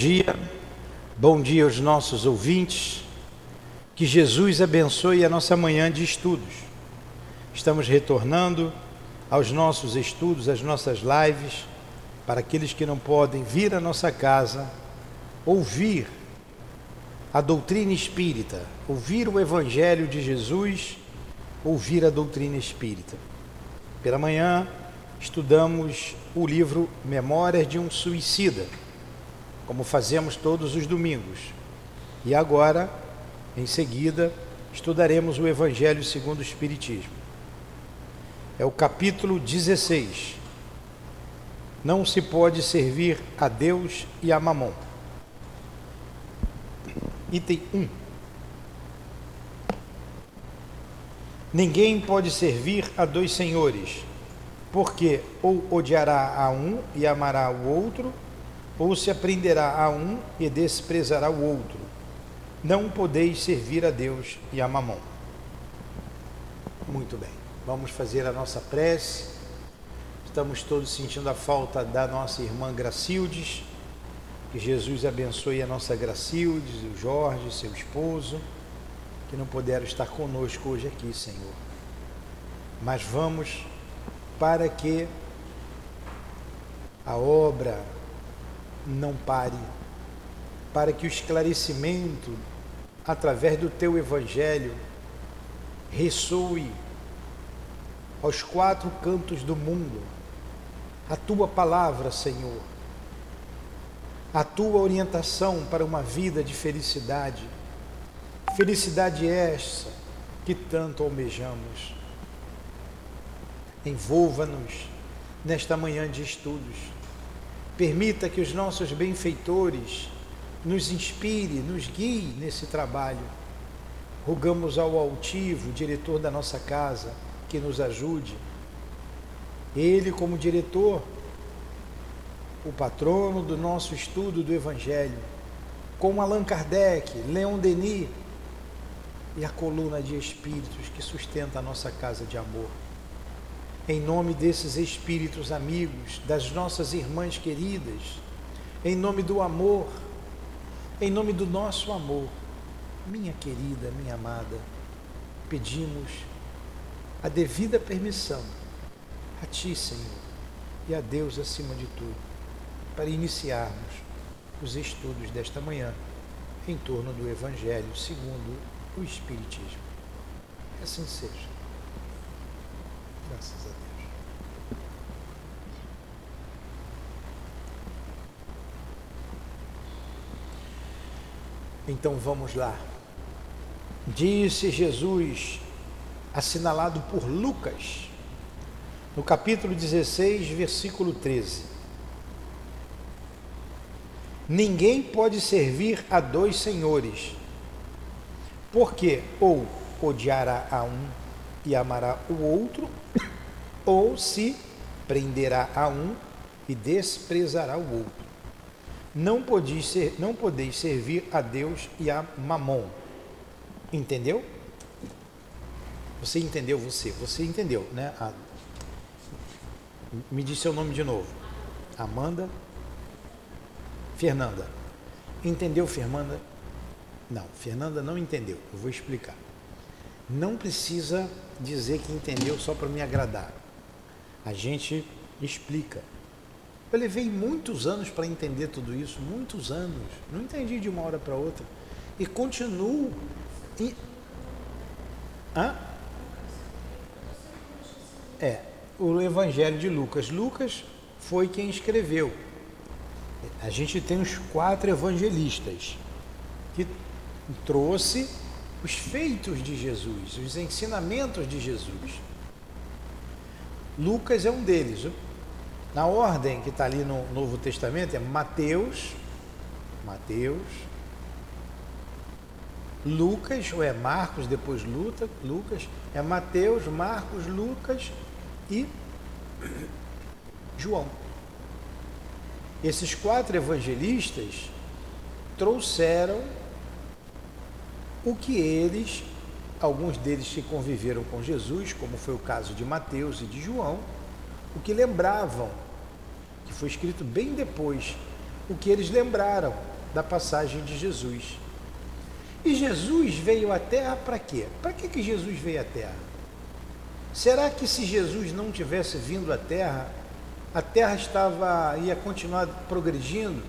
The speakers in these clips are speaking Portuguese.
dia, bom dia aos nossos ouvintes. Que Jesus abençoe a nossa manhã de estudos. Estamos retornando aos nossos estudos, às nossas lives, para aqueles que não podem vir à nossa casa, ouvir a doutrina espírita, ouvir o Evangelho de Jesus, ouvir a doutrina espírita. Pela manhã, estudamos o livro Memórias de um Suicida como fazemos todos os domingos. E agora, em seguida, estudaremos o Evangelho segundo o Espiritismo. É o capítulo 16. Não se pode servir a Deus e a Mamon. Item 1. Ninguém pode servir a dois senhores, porque ou odiará a um e amará o outro, ou se aprenderá a um e desprezará o outro. Não podeis servir a Deus e a Mamon. Muito bem, vamos fazer a nossa prece. Estamos todos sentindo a falta da nossa irmã Gracildes. Que Jesus abençoe a nossa Gracildes, o Jorge, seu esposo, que não puderam estar conosco hoje aqui, Senhor. Mas vamos para que a obra não pare, para que o esclarecimento, através do teu Evangelho, ressoe aos quatro cantos do mundo a tua palavra, Senhor, a tua orientação para uma vida de felicidade. Felicidade essa que tanto almejamos. Envolva-nos nesta manhã de estudos Permita que os nossos benfeitores nos inspire, nos guie nesse trabalho. Rogamos ao altivo, diretor da nossa casa, que nos ajude. Ele, como diretor, o patrono do nosso estudo do Evangelho, como Allan Kardec, Leon Denis e a coluna de espíritos que sustenta a nossa casa de amor em nome desses espíritos amigos, das nossas irmãs queridas, em nome do amor, em nome do nosso amor, minha querida, minha amada, pedimos a devida permissão a Ti, Senhor, e a Deus acima de tudo, para iniciarmos os estudos desta manhã em torno do Evangelho segundo o Espiritismo. Assim seja. Graças a Deus. Então vamos lá. Disse Jesus, assinalado por Lucas, no capítulo 16, versículo 13: Ninguém pode servir a dois senhores, porque ou odiará a um e amará o outro, ou se prenderá a um e desprezará o outro. Não podeis, ser, não podeis servir a Deus e a Mamon. Entendeu? Você entendeu você? Você entendeu, né? A... Me diz seu nome de novo. Amanda Fernanda. Entendeu, Fernanda? Não, Fernanda não entendeu. Eu vou explicar. Não precisa dizer que entendeu só para me agradar. A gente explica. Eu levei muitos anos para entender tudo isso, muitos anos. Não entendi de uma hora para outra. E continuo. E... Hã? É, o Evangelho de Lucas. Lucas foi quem escreveu. A gente tem os quatro evangelistas que trouxe os feitos de Jesus, os ensinamentos de Jesus. Lucas é um deles. Na ordem que está ali no Novo Testamento é Mateus, Mateus, Lucas, ou é Marcos, depois Luta, Lucas, é Mateus, Marcos, Lucas e João. Esses quatro evangelistas trouxeram o que eles, alguns deles que conviveram com Jesus, como foi o caso de Mateus e de João, o que lembravam, que foi escrito bem depois, o que eles lembraram da passagem de Jesus. E Jesus veio à Terra para quê? Para que, que Jesus veio à Terra? Será que se Jesus não tivesse vindo à Terra, a Terra estava ia continuar progredindo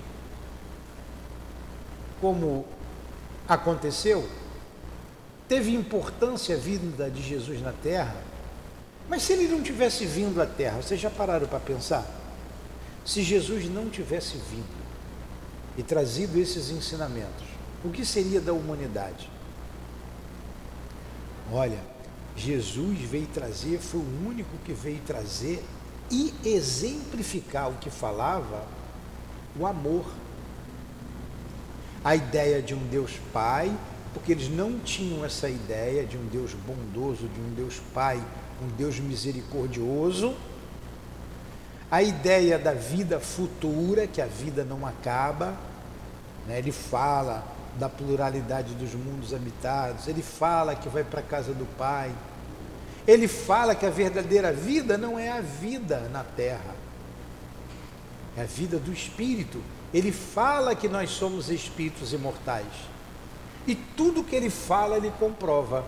como aconteceu? Teve importância a vinda de Jesus na Terra? Mas se ele não tivesse vindo à Terra, vocês já pararam para pensar? Se Jesus não tivesse vindo e trazido esses ensinamentos, o que seria da humanidade? Olha, Jesus veio trazer, foi o único que veio trazer e exemplificar o que falava, o amor. A ideia de um Deus Pai, porque eles não tinham essa ideia de um Deus bondoso, de um Deus Pai, um Deus misericordioso. A ideia da vida futura, que a vida não acaba. Né? Ele fala da pluralidade dos mundos habitados, ele fala que vai para a casa do Pai, ele fala que a verdadeira vida não é a vida na terra, é a vida do Espírito. Ele fala que nós somos espíritos imortais. E tudo que ele fala, ele comprova.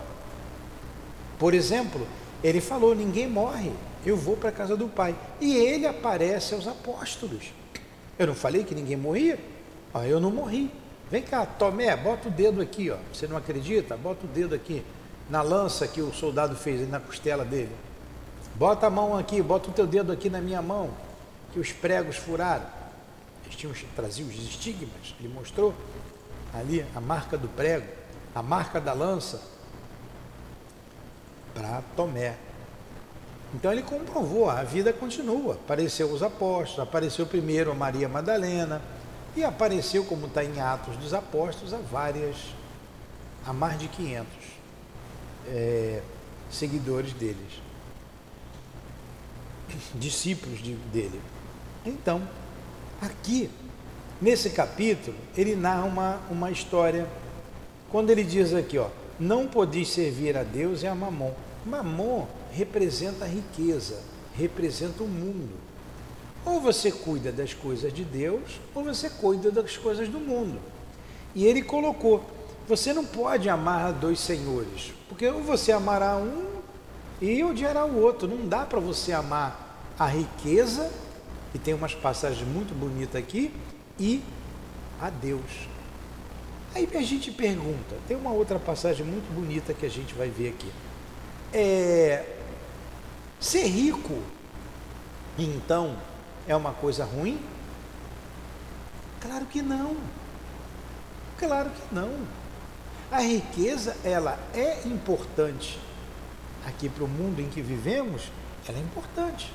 Por exemplo, ele falou: ninguém morre, eu vou para a casa do Pai. E ele aparece aos apóstolos. Eu não falei que ninguém morria? Ah, eu não morri. Vem cá, Tomé, bota o dedo aqui, ó. Você não acredita? Bota o dedo aqui na lança que o soldado fez na costela dele. Bota a mão aqui, bota o teu dedo aqui na minha mão, que os pregos furaram. Eles tinham, os estigmas, ele mostrou ali a marca do prego, a marca da lança, para Tomé. Então ele comprovou, a vida continua. Apareceu os apóstolos, apareceu primeiro a Maria Madalena, e apareceu, como está em Atos dos Apóstolos, a várias, a mais de 500 é, seguidores deles, discípulos de, dele. Então, aqui, nesse capítulo, ele narra uma, uma história, quando ele diz aqui, ó, não podeis servir a Deus e a Mamon. Mamon representa a riqueza, representa o mundo. Ou você cuida das coisas de Deus, ou você cuida das coisas do mundo. E ele colocou: você não pode amar dois senhores, porque ou você amará um e odiará o outro. Não dá para você amar a riqueza, e tem umas passagens muito bonitas aqui, e a Deus. Aí a gente pergunta, tem uma outra passagem muito bonita que a gente vai ver aqui. É, ser rico, então, é uma coisa ruim? Claro que não. Claro que não. A riqueza, ela é importante. Aqui para o mundo em que vivemos, ela é importante.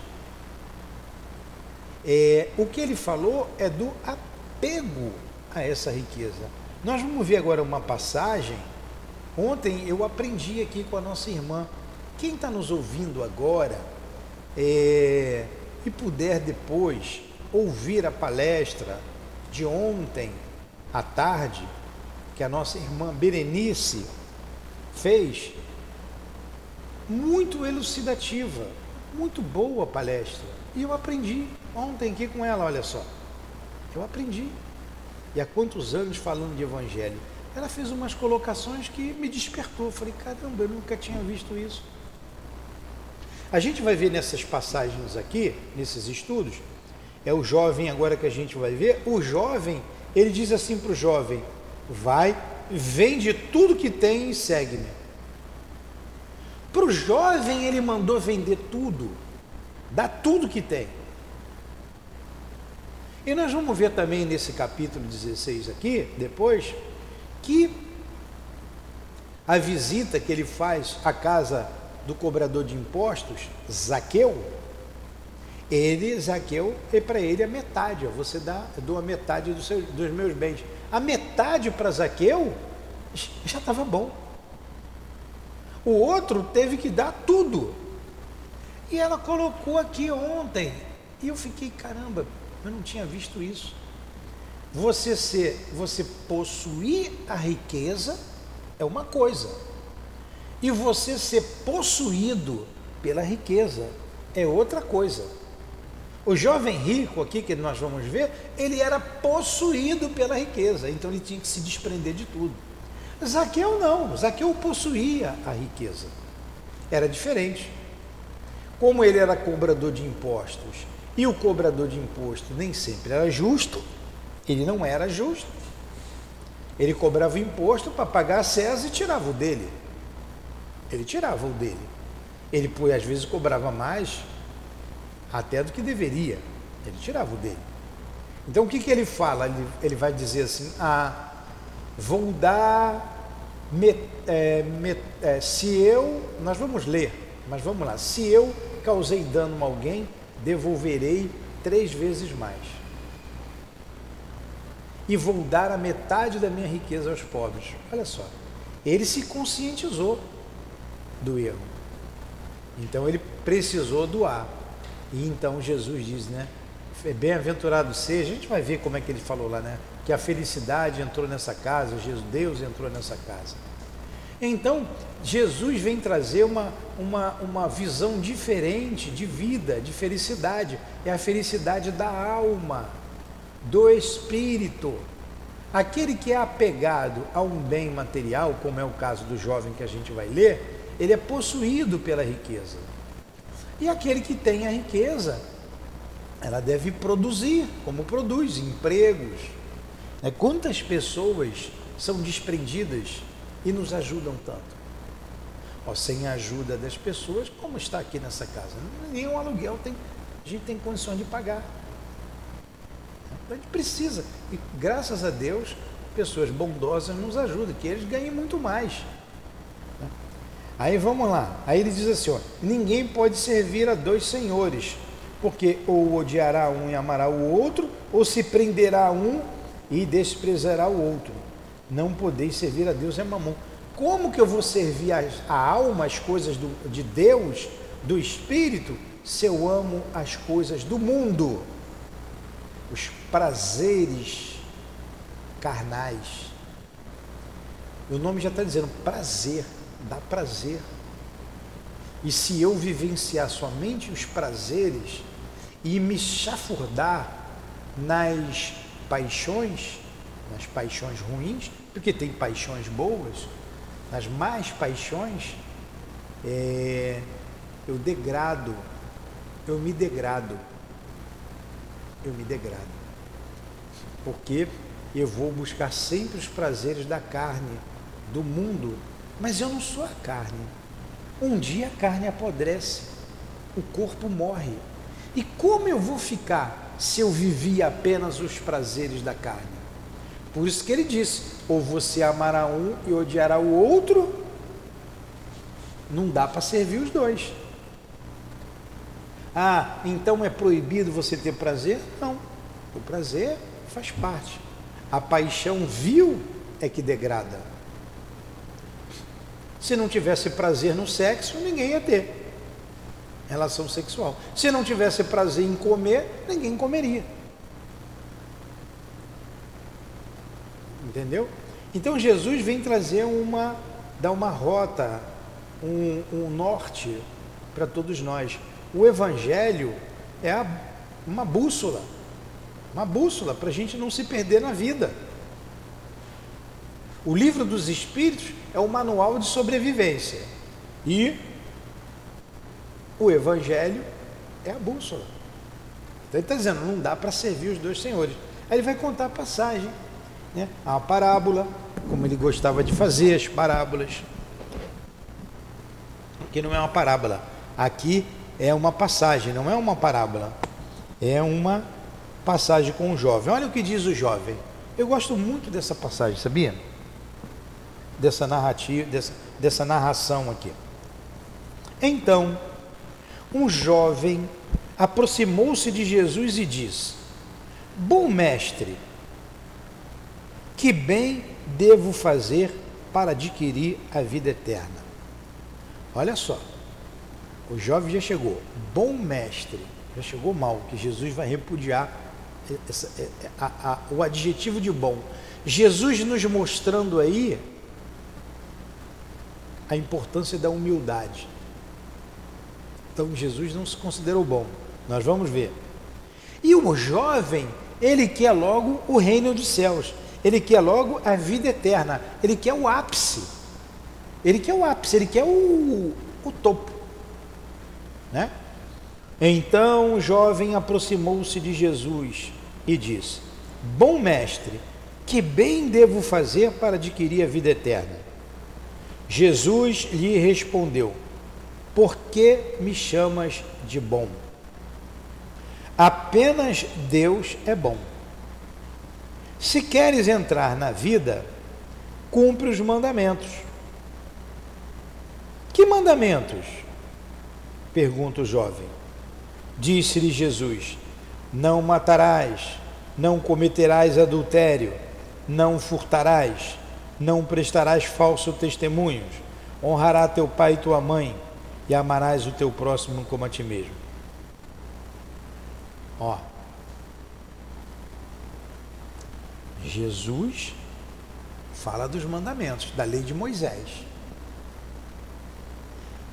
É, o que ele falou é do apego a essa riqueza. Nós vamos ver agora uma passagem. Ontem eu aprendi aqui com a nossa irmã. Quem está nos ouvindo agora, é, e puder depois ouvir a palestra de ontem à tarde, que a nossa irmã Berenice fez, muito elucidativa, muito boa palestra. E eu aprendi ontem aqui com ela, olha só. Eu aprendi. E há quantos anos falando de evangelho? Ela fez umas colocações que me despertou. Eu falei, caramba, eu nunca tinha visto isso. A gente vai ver nessas passagens aqui, nesses estudos, é o jovem agora que a gente vai ver, o jovem, ele diz assim para o jovem, vai, vende tudo que tem e segue-me. Para o jovem ele mandou vender tudo, dá tudo que tem. E nós vamos ver também nesse capítulo 16 aqui, depois, que a visita que ele faz à casa do cobrador de impostos, Zaqueu, ele, Zaqueu, é para ele a metade, você dá, dou a metade do seu, dos meus bens. A metade para Zaqueu já estava bom. O outro teve que dar tudo. E ela colocou aqui ontem. E eu fiquei, caramba, eu não tinha visto isso. Você ser, você possuir a riqueza é uma coisa e você ser possuído pela riqueza é outra coisa. O jovem rico aqui que nós vamos ver, ele era possuído pela riqueza, então ele tinha que se desprender de tudo. Zaqueu não, Zaqueu possuía a riqueza. Era diferente. Como ele era cobrador de impostos e o cobrador de imposto nem sempre era justo, ele não era justo. Ele cobrava o imposto para pagar a César e tirava o dele. Ele tirava o dele. Ele, às vezes, cobrava mais até do que deveria. Ele tirava o dele. Então, o que, que ele fala? Ele, ele vai dizer assim: Ah, vou dar. Met, é, met, é, se eu. Nós vamos ler, mas vamos lá. Se eu causei dano a alguém, devolverei três vezes mais e vou dar a metade da minha riqueza aos pobres. Olha só, ele se conscientizou do erro. Então ele precisou doar. E então Jesus diz, né? Bem-aventurado seja, a gente vai ver como é que ele falou lá, né? Que a felicidade entrou nessa casa, Jesus, Deus entrou nessa casa. Então, Jesus vem trazer uma, uma, uma visão diferente de vida, de felicidade. É a felicidade da alma do espírito. Aquele que é apegado a um bem material, como é o caso do jovem que a gente vai ler, ele é possuído pela riqueza. E aquele que tem a riqueza, ela deve produzir, como produz, empregos. Né? Quantas pessoas são desprendidas e nos ajudam tanto? Ó, sem a ajuda das pessoas, como está aqui nessa casa? Nenhum aluguel tem, a gente tem condições de pagar. A gente precisa. E graças a Deus, pessoas bondosas nos ajudam, que eles ganhem muito mais. Aí vamos lá. Aí ele diz assim: ó, ninguém pode servir a dois senhores, porque ou odiará um e amará o outro, ou se prenderá um e desprezará o outro. Não podeis servir a Deus é mamão. Como que eu vou servir a, a alma, as coisas do, de Deus, do Espírito, se eu amo as coisas do mundo? os prazeres carnais. O nome já está dizendo prazer, dá prazer. E se eu vivenciar somente os prazeres e me chafurdar nas paixões, nas paixões ruins, porque tem paixões boas, nas más paixões, é, eu degrado, eu me degrado eu me degrado. Porque eu vou buscar sempre os prazeres da carne, do mundo, mas eu não sou a carne. Um dia a carne apodrece, o corpo morre. E como eu vou ficar se eu vivi apenas os prazeres da carne? Por isso que ele disse: ou você amará um e odiará o outro, não dá para servir os dois. Ah, então é proibido você ter prazer? Não. O prazer faz parte. A paixão vil é que degrada. Se não tivesse prazer no sexo, ninguém ia ter relação sexual. Se não tivesse prazer em comer, ninguém comeria. Entendeu? Então Jesus vem trazer uma, dar uma rota, um, um norte para todos nós. O Evangelho é a, uma bússola, uma bússola para a gente não se perder na vida. O livro dos Espíritos é o manual de sobrevivência e o Evangelho é a bússola. Então ele está dizendo, não dá para servir os dois senhores. Aí ele vai contar a passagem, né? a parábola, como ele gostava de fazer as parábolas. Que não é uma parábola. Aqui é uma passagem, não é uma parábola. É uma passagem com o jovem. Olha o que diz o jovem. Eu gosto muito dessa passagem, sabia? Dessa narrativa, dessa, dessa narração aqui. Então, um jovem aproximou-se de Jesus e disse: Bom mestre, que bem devo fazer para adquirir a vida eterna? Olha só, o jovem já chegou, bom mestre, já chegou mal, que Jesus vai repudiar essa, é, é, a, a, o adjetivo de bom. Jesus nos mostrando aí a importância da humildade. Então Jesus não se considerou bom. Nós vamos ver. E o jovem, ele quer logo o reino dos céus, ele quer logo a vida eterna, ele quer o ápice, ele quer o ápice, ele quer o, o topo, né? Então o jovem aproximou-se de Jesus e disse: Bom mestre, que bem devo fazer para adquirir a vida eterna? Jesus lhe respondeu: Por que me chamas de bom? Apenas Deus é bom. Se queres entrar na vida, cumpre os mandamentos. Que mandamentos? Pergunta o jovem. Disse-lhe Jesus: Não matarás, não cometerás adultério, não furtarás, não prestarás falso testemunhos, honrará teu pai e tua mãe, e amarás o teu próximo como a ti mesmo. Ó. Jesus fala dos mandamentos, da lei de Moisés.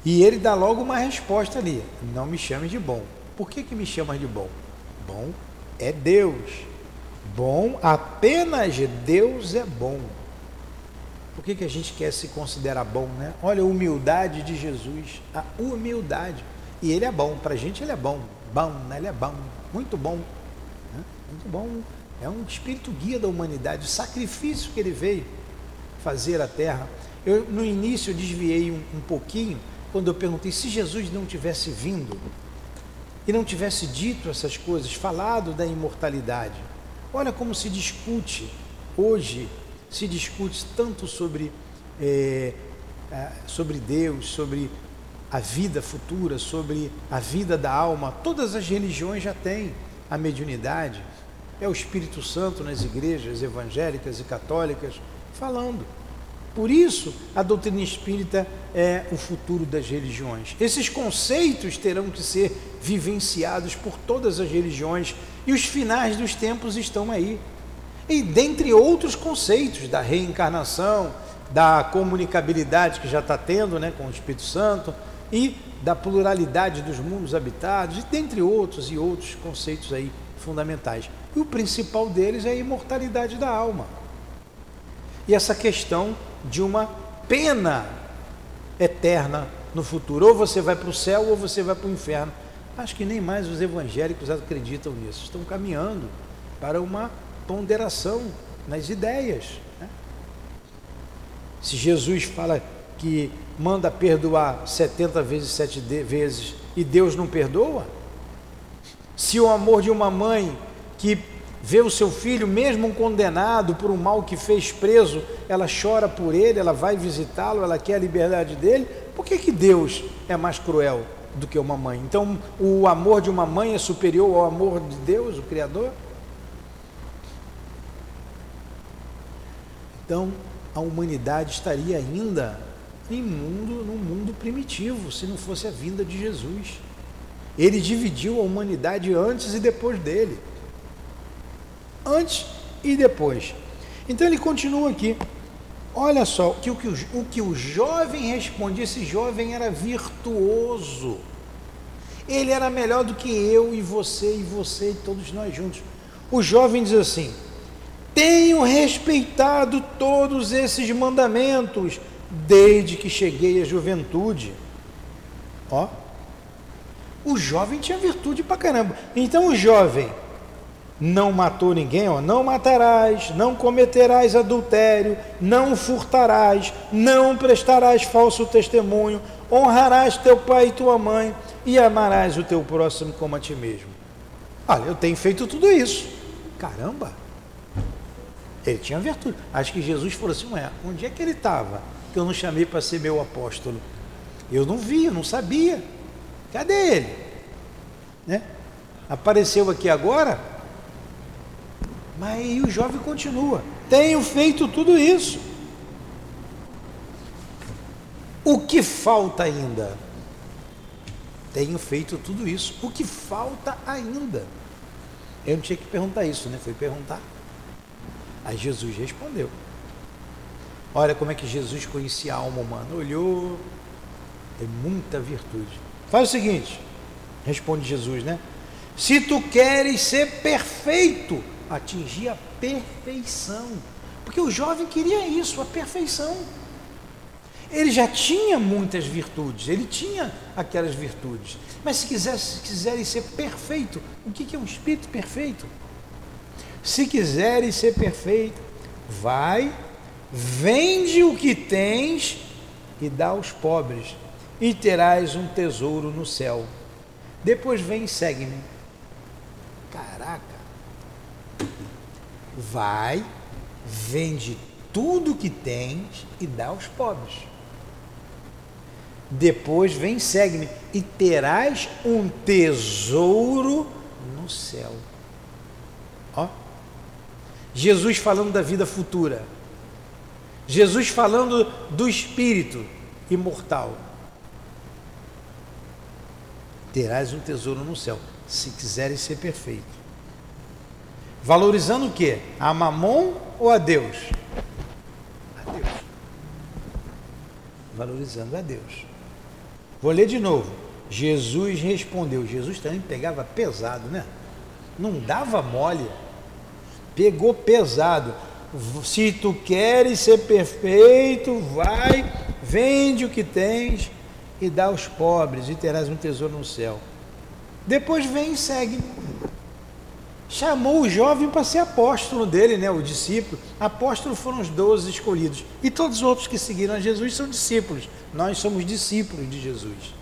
E ele dá logo uma resposta ali: Não me chame de bom. Por que, que me chama de bom? Bom é Deus. Bom, apenas Deus é bom. Por que, que a gente quer se considerar bom, né? Olha a humildade de Jesus, a humildade. E ele é bom, para a gente ele é bom. Bom, né? ele é bom, muito bom. Né? Muito bom. É um espírito guia da humanidade, o sacrifício que ele veio fazer à terra. Eu, no início, eu desviei um, um pouquinho quando eu perguntei se Jesus não tivesse vindo e não tivesse dito essas coisas, falado da imortalidade. Olha como se discute hoje, se discute tanto sobre, é, sobre Deus, sobre a vida futura, sobre a vida da alma. Todas as religiões já têm a mediunidade. É o Espírito Santo nas igrejas evangélicas e católicas falando. Por isso, a doutrina espírita é o futuro das religiões. Esses conceitos terão que ser vivenciados por todas as religiões e os finais dos tempos estão aí. E dentre outros conceitos da reencarnação, da comunicabilidade que já está tendo né, com o Espírito Santo e da pluralidade dos mundos habitados, e dentre outros e outros conceitos aí fundamentais. E o principal deles é a imortalidade da alma. E essa questão de uma pena eterna no futuro. Ou você vai para o céu ou você vai para o inferno. Acho que nem mais os evangélicos acreditam nisso. Estão caminhando para uma ponderação nas ideias. Né? Se Jesus fala que manda perdoar 70 vezes, 7 vezes e Deus não perdoa, se o amor de uma mãe que vê o seu filho, mesmo condenado por um mal que fez preso, ela chora por ele, ela vai visitá-lo, ela quer a liberdade dele. Por que, que Deus é mais cruel do que uma mãe? Então, o amor de uma mãe é superior ao amor de Deus, o Criador? Então, a humanidade estaria ainda em mundo, num mundo primitivo, se não fosse a vinda de Jesus. Ele dividiu a humanidade antes e depois dele antes e depois. Então ele continua aqui. Olha só, que o, que o, o que o jovem responde, esse jovem era virtuoso. Ele era melhor do que eu e você e você e todos nós juntos. O jovem diz assim: Tenho respeitado todos esses mandamentos desde que cheguei à juventude. Ó, o jovem tinha virtude pra caramba. Então o jovem não matou ninguém, ó, não matarás, não cometerás adultério, não furtarás, não prestarás falso testemunho, honrarás teu pai e tua mãe e amarás o teu próximo como a ti mesmo. Olha, eu tenho feito tudo isso. Caramba! Ele tinha virtude. Acho que Jesus falou assim: Ué, onde é que ele estava? Que eu não chamei para ser meu apóstolo. Eu não vi, não sabia. Cadê ele? Né? Apareceu aqui agora? Mas o jovem continua: tenho feito tudo isso. O que falta ainda? Tenho feito tudo isso. O que falta ainda? Eu não tinha que perguntar isso, né? Foi perguntar. Aí Jesus respondeu. Olha como é que Jesus conhecia a alma humana. Olhou, tem muita virtude. Faz o seguinte, responde Jesus, né? Se tu queres ser perfeito, atingir a perfeição. Porque o jovem queria isso, a perfeição. Ele já tinha muitas virtudes, ele tinha aquelas virtudes. Mas se, quiser, se ser perfeito, o que é um espírito perfeito? Se quiseres ser perfeito, vai, vende o que tens e dá aos pobres, e terás um tesouro no céu. Depois vem e segue-me. Caraca! Vai, vende tudo que tens e dá aos pobres. Depois vem, segue-me e terás um tesouro no céu. Ó. Jesus falando da vida futura. Jesus falando do espírito imortal. Terás um tesouro no céu, se quiseres ser perfeito. Valorizando o quê? A mamon ou a Deus? A Deus. Valorizando a Deus. Vou ler de novo. Jesus respondeu. Jesus também pegava pesado, né? Não dava mole. Pegou pesado. Se tu queres ser perfeito, vai, vende o que tens e dá aos pobres, e terás um tesouro no céu. Depois vem e segue chamou o jovem para ser apóstolo dele, né, o discípulo. Apóstolos foram os doze escolhidos. E todos os outros que seguiram a Jesus são discípulos. Nós somos discípulos de Jesus,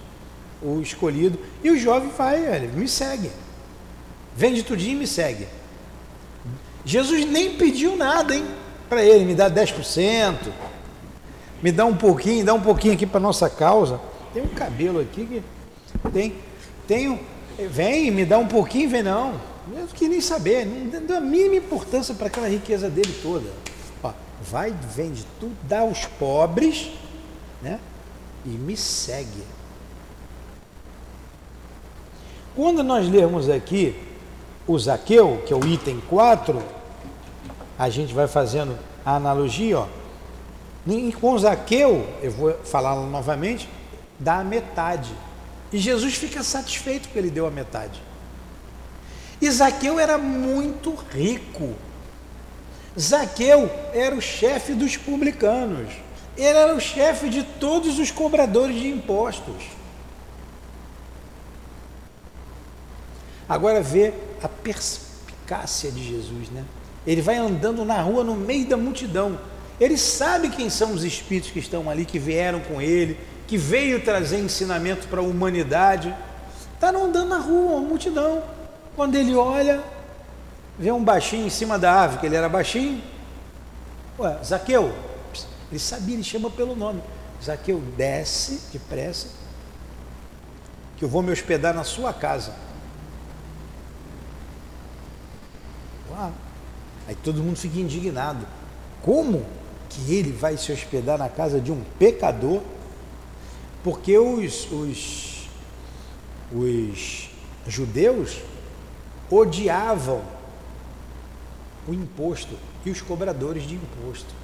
o escolhido. E o jovem vai, ele me segue. Vende tudinho e me segue. Jesus nem pediu nada, hein, para ele, me dá 10%, me dá um pouquinho, dá um pouquinho aqui para nossa causa. Tem um cabelo aqui que tem, um, vem, me dá um pouquinho, vem não. Eu queria nem saber, não deu a mínima importância para aquela riqueza dele toda. Ó, vai, vende tudo, dá aos pobres, né? E me segue. Quando nós lermos aqui o Zaqueu, que é o item 4, a gente vai fazendo a analogia, ó. Com Zaqueu, eu vou falar novamente, dá a metade. E Jesus fica satisfeito que ele deu a metade. E Zaqueu era muito rico. Zaqueu era o chefe dos publicanos. Ele era o chefe de todos os cobradores de impostos. Agora vê a perspicácia de Jesus, né? Ele vai andando na rua no meio da multidão. Ele sabe quem são os espíritos que estão ali, que vieram com ele, que veio trazer ensinamento para a humanidade. Está andando na rua, uma multidão. Quando ele olha, vê um baixinho em cima da árvore, que ele era baixinho. Ué, Zaqueu, ele sabia, ele chama pelo nome. Zaqueu, desce depressa, que eu vou me hospedar na sua casa. Aí todo mundo fica indignado. Como que ele vai se hospedar na casa de um pecador? Porque os, os, os judeus odiavam o imposto e os cobradores de imposto.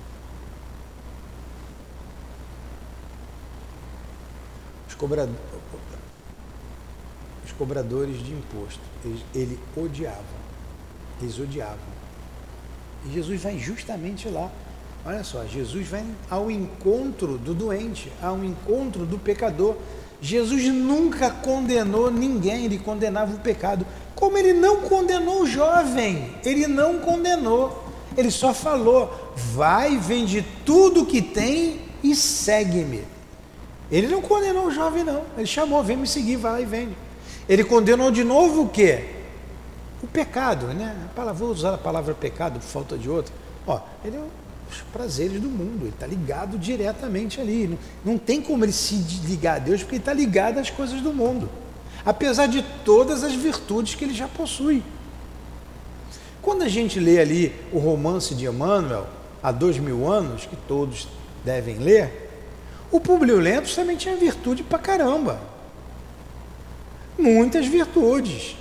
Os, cobra... os cobradores de imposto, ele, ele odiava, eles odiavam. E Jesus vai justamente lá. Olha só, Jesus vai ao encontro do doente, ao encontro do pecador. Jesus nunca condenou ninguém, ele condenava o pecado. Como ele não condenou o jovem, ele não condenou. Ele só falou: vai, vende tudo que tem e segue-me. Ele não condenou o jovem, não. Ele chamou: vem me seguir, vai lá e vende. Ele condenou de novo o quê? O pecado, né? Vou usar a palavra pecado por falta de outra. Ó, ele é os prazeres do mundo, ele está ligado diretamente ali. Não, não tem como ele se ligar a Deus, porque ele está ligado às coisas do mundo apesar de todas as virtudes que ele já possui. Quando a gente lê ali o romance de Emmanuel, há dois mil anos, que todos devem ler, o Publio Lento também tinha virtude pra caramba. Muitas virtudes.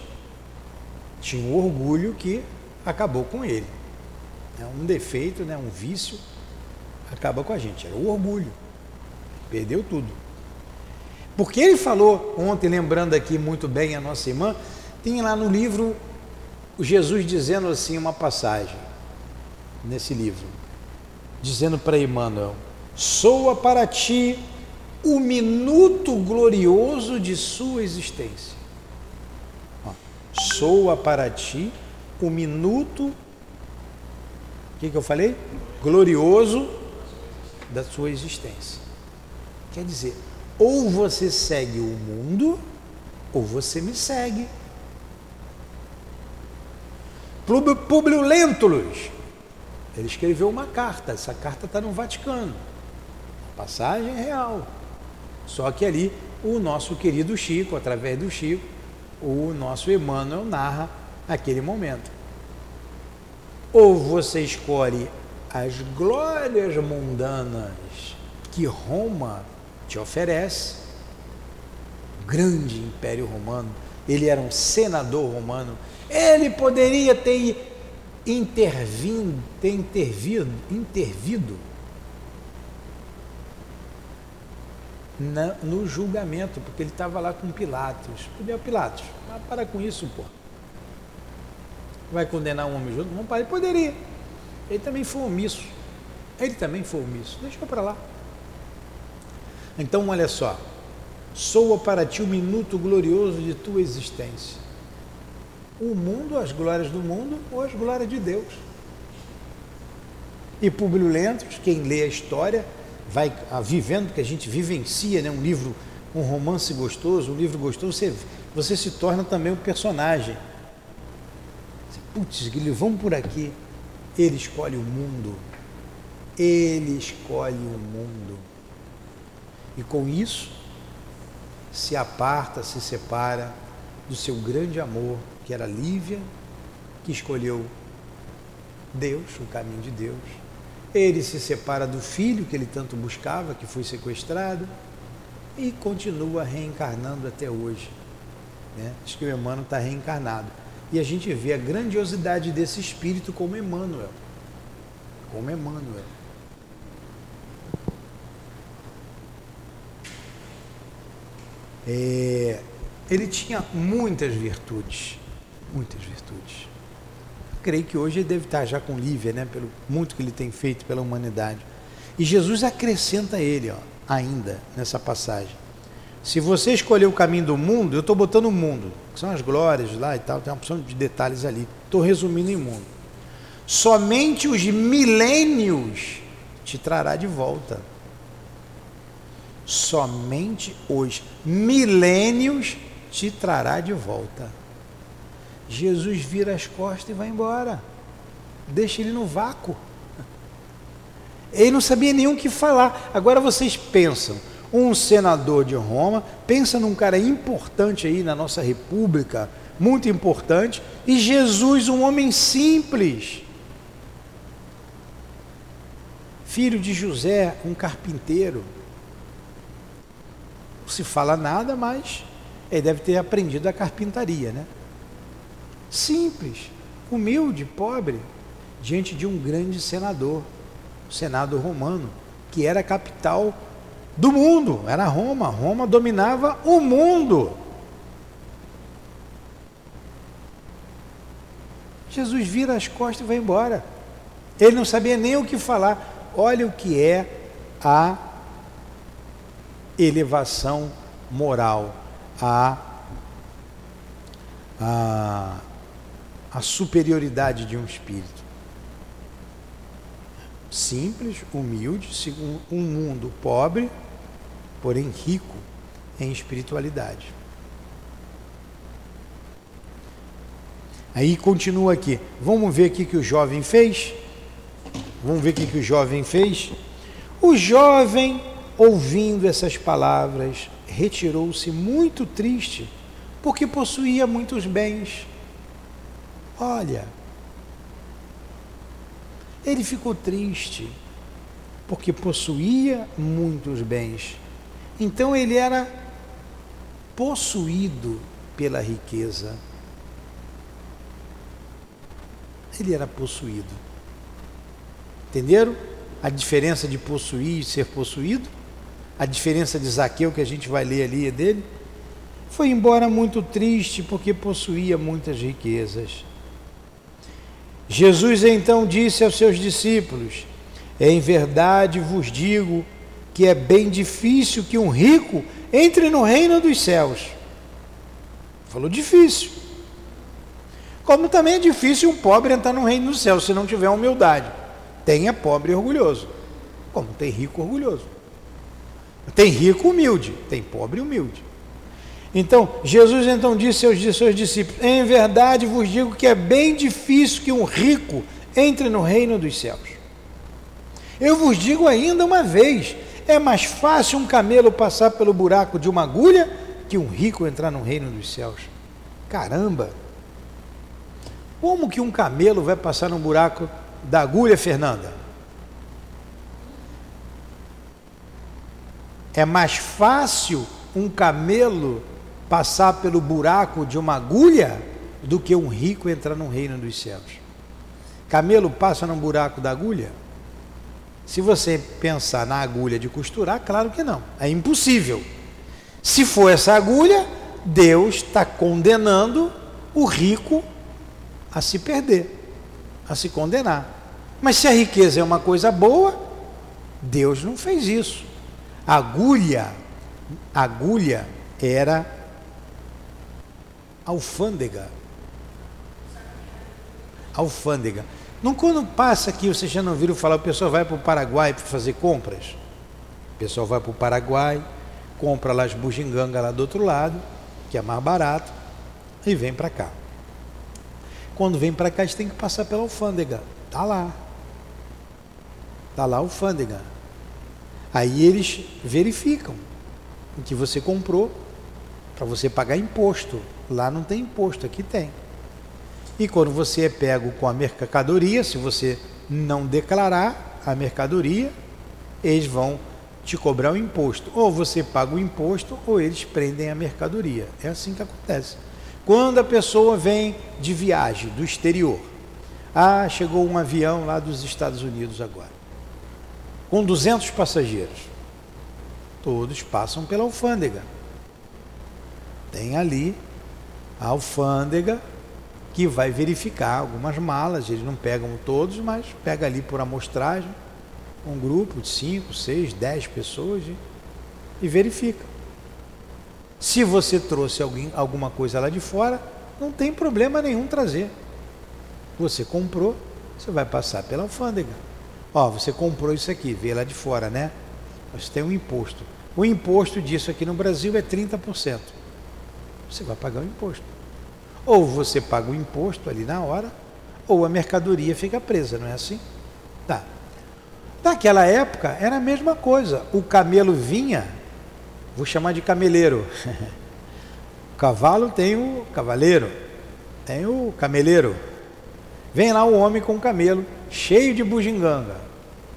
Tinha um orgulho que acabou com ele. É um defeito, né, um vício, acaba com a gente. Era o orgulho. Perdeu tudo. Porque ele falou ontem, lembrando aqui muito bem a nossa irmã, Tem lá no livro o Jesus dizendo assim uma passagem nesse livro, dizendo para Emmanuel: soa para ti o minuto glorioso de sua existência. soa para ti o minuto, o que, que eu falei? Glorioso da sua existência. Quer dizer, ou você segue o mundo, ou você me segue. Publio Lentulus, ele escreveu uma carta, essa carta está no Vaticano. Passagem real. Só que ali o nosso querido Chico, através do Chico, o nosso Emmanuel narra aquele momento. Ou você escolhe as glórias mundanas que Roma te oferece, grande império romano, ele era um senador romano, ele poderia ter intervindo, ter intervido, intervido na, no julgamento, porque ele estava lá com Pilatos. Primeiro Pilatos, mas para com isso, pô. Vai condenar um homem junto? Não, pai, ele poderia. Ele também foi omisso. Ele também foi omisso. Deixa para lá. Então, olha só. Soa para ti o minuto glorioso de tua existência. O mundo, as glórias do mundo ou as glórias de Deus. E Públio Lentos, quem lê a história, vai vivendo, que a gente vivencia, né? um livro, um romance gostoso, um livro gostoso, você, você se torna também um personagem. Putz, Guilherme, vamos por aqui. Ele escolhe o mundo. Ele escolhe o mundo. E com isso, se aparta, se separa do seu grande amor, que era Lívia, que escolheu Deus, o caminho de Deus. Ele se separa do filho que ele tanto buscava, que foi sequestrado, e continua reencarnando até hoje. Né? Diz que o Emmanuel está reencarnado. E a gente vê a grandiosidade desse espírito como Emmanuel. Como Emmanuel. É, ele tinha muitas virtudes, muitas virtudes. Creio que hoje ele deve estar já com Lívia, né, pelo muito que ele tem feito pela humanidade. E Jesus acrescenta a ele, ó, ainda nessa passagem. Se você escolher o caminho do mundo, eu estou botando o mundo, que são as glórias lá e tal, tem uma opção de detalhes ali. Estou resumindo em mundo. Somente os milênios te trará de volta. Somente os milênios te trará de volta. Jesus vira as costas e vai embora. Deixa ele no vácuo. Ele não sabia nem o que falar. Agora vocês pensam, um senador de Roma, pensa num cara importante aí na nossa república, muito importante, e Jesus, um homem simples, filho de José, um carpinteiro. Não se fala nada, mas ele deve ter aprendido a carpintaria, né? Simples, humilde, pobre, diante de um grande senador, o Senado romano, que era a capital do mundo, era Roma. Roma dominava o mundo. Jesus vira as costas e vai embora. Ele não sabia nem o que falar. Olha o que é a elevação moral, a, a, a superioridade de um espírito. Simples, humilde, um mundo pobre, porém rico em espiritualidade. Aí continua aqui. Vamos ver o que o jovem fez? Vamos ver o que o jovem fez? O jovem, ouvindo essas palavras, retirou-se muito triste, porque possuía muitos bens. Olha, ele ficou triste, porque possuía muitos bens. Então ele era possuído pela riqueza. Ele era possuído. Entenderam? A diferença de possuir e ser possuído? A diferença de Zaqueu que a gente vai ler ali é dele? foi embora muito triste porque possuía muitas riquezas. Jesus então disse aos seus discípulos: Em verdade vos digo que é bem difícil que um rico entre no reino dos céus. Falou difícil. Como também é difícil um pobre entrar no reino dos céus se não tiver humildade. Tenha pobre e orgulhoso, como tem rico orgulhoso. Tem rico humilde, tem pobre humilde. Então, Jesus então disse aos seus discípulos: Em verdade vos digo que é bem difícil que um rico entre no reino dos céus. Eu vos digo ainda uma vez: é mais fácil um camelo passar pelo buraco de uma agulha que um rico entrar no reino dos céus. Caramba! Como que um camelo vai passar no buraco da agulha, Fernanda? É mais fácil um camelo passar pelo buraco de uma agulha do que um rico entrar no reino dos céus. Camelo passa no buraco da agulha? Se você pensar na agulha de costurar, claro que não. É impossível. Se for essa agulha, Deus está condenando o rico a se perder, a se condenar. Mas se a riqueza é uma coisa boa, Deus não fez isso. agulha, agulha era alfândega. Alfândega. Não quando passa aqui, vocês já não viram falar, o pessoal vai para o Paraguai para fazer compras. O pessoal vai para o Paraguai, compra lá as bugigangas lá do outro lado, que é mais barato, e vem para cá. Quando vem para cá, eles têm que passar pela alfândega. Tá lá. Tá lá a alfândega. Aí eles verificam o que você comprou para você pagar imposto. Lá não tem imposto, aqui tem. E quando você é pego com a mercadoria, se você não declarar a mercadoria, eles vão te cobrar o imposto. Ou você paga o imposto, ou eles prendem a mercadoria. É assim que acontece. Quando a pessoa vem de viagem do exterior, ah, chegou um avião lá dos Estados Unidos agora, com 200 passageiros, todos passam pela alfândega. Tem ali a alfândega que vai verificar algumas malas, eles não pegam todos, mas pega ali por amostragem, um grupo de 5, 6, 10 pessoas e, verifica. Se você trouxe alguém, alguma coisa lá de fora, não tem problema nenhum trazer. Você comprou, você vai passar pela alfândega. Ó, você comprou isso aqui, veio lá de fora, né? Você tem um imposto. O imposto disso aqui no Brasil é 30%. Você vai pagar o imposto. Ou você paga o imposto ali na hora, ou a mercadoria fica presa, não é assim? Tá. Naquela época era a mesma coisa. O camelo vinha Vou chamar de cameleiro. o cavalo tem o cavaleiro, tem o cameleiro. Vem lá o homem com o camelo, cheio de bugiganga,